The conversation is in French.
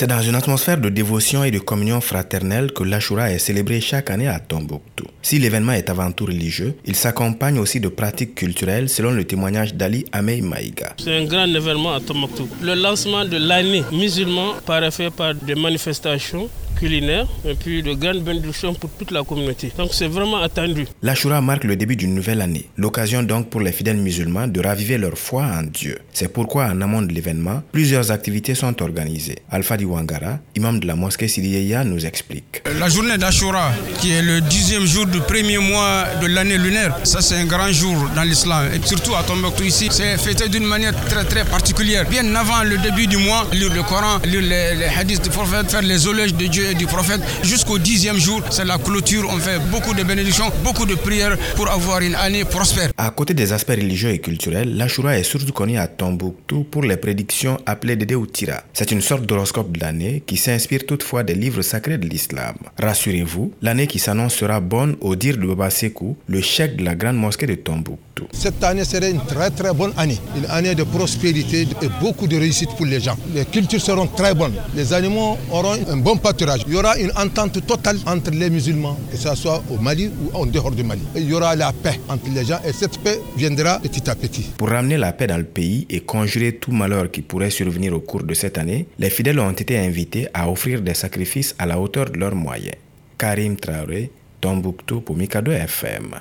C'est dans une atmosphère de dévotion et de communion fraternelle que l'Ashura est célébré chaque année à Tombouctou. Si l'événement est avant tout religieux, il s'accompagne aussi de pratiques culturelles selon le témoignage d'Ali Amei Maïga. C'est un grand événement à Tombouctou. Le lancement de l'année musulman paraît par des manifestations culinaire et puis de grandes bénédictions pour toute la communauté. Donc c'est vraiment attendu. L'Ashura marque le début d'une nouvelle année, l'occasion donc pour les fidèles musulmans de raviver leur foi en Dieu. C'est pourquoi en amont de l'événement, plusieurs activités sont organisées. Alpha Diwangara, imam de la mosquée Siriya, nous explique. La journée d'Ashura, qui est le dixième jour du premier mois de l'année lunaire, ça c'est un grand jour dans l'islam. Et surtout à Tombouctou ici, c'est fêté d'une manière très très particulière. Bien avant le début du mois, lire le Coran, lire les, hadiths du prophète, faire les éloges de Dieu du prophète jusqu'au dixième jour. C'est la clôture. On fait beaucoup de bénédictions, beaucoup de prières pour avoir une année prospère. À côté des aspects religieux et culturels, l'Ashura est surtout connu à Tombouctou pour les prédictions appelées Dede Tira. C'est une sorte d'horoscope de l'année qui s'inspire toutefois des livres sacrés de l'islam. Rassurez-vous, l'année qui s'annonce sera bonne au dire de Baba Sekou, le chef de la grande mosquée de Tombouctou. Cette année serait une très très bonne année. Une année de prospérité et beaucoup de réussite pour les gens. Les cultures seront très bonnes. Les animaux auront un bon pâturage. Il y aura une entente totale entre les musulmans, que ce soit au Mali ou en dehors du Mali. il y aura la paix entre les gens et cette paix viendra petit à petit. Pour ramener la paix dans le pays et conjurer tout malheur qui pourrait survenir au cours de cette année, les fidèles ont été invités à offrir des sacrifices à la hauteur de leurs moyens. Karim Traoré, Tombouctou pour Mikado FM.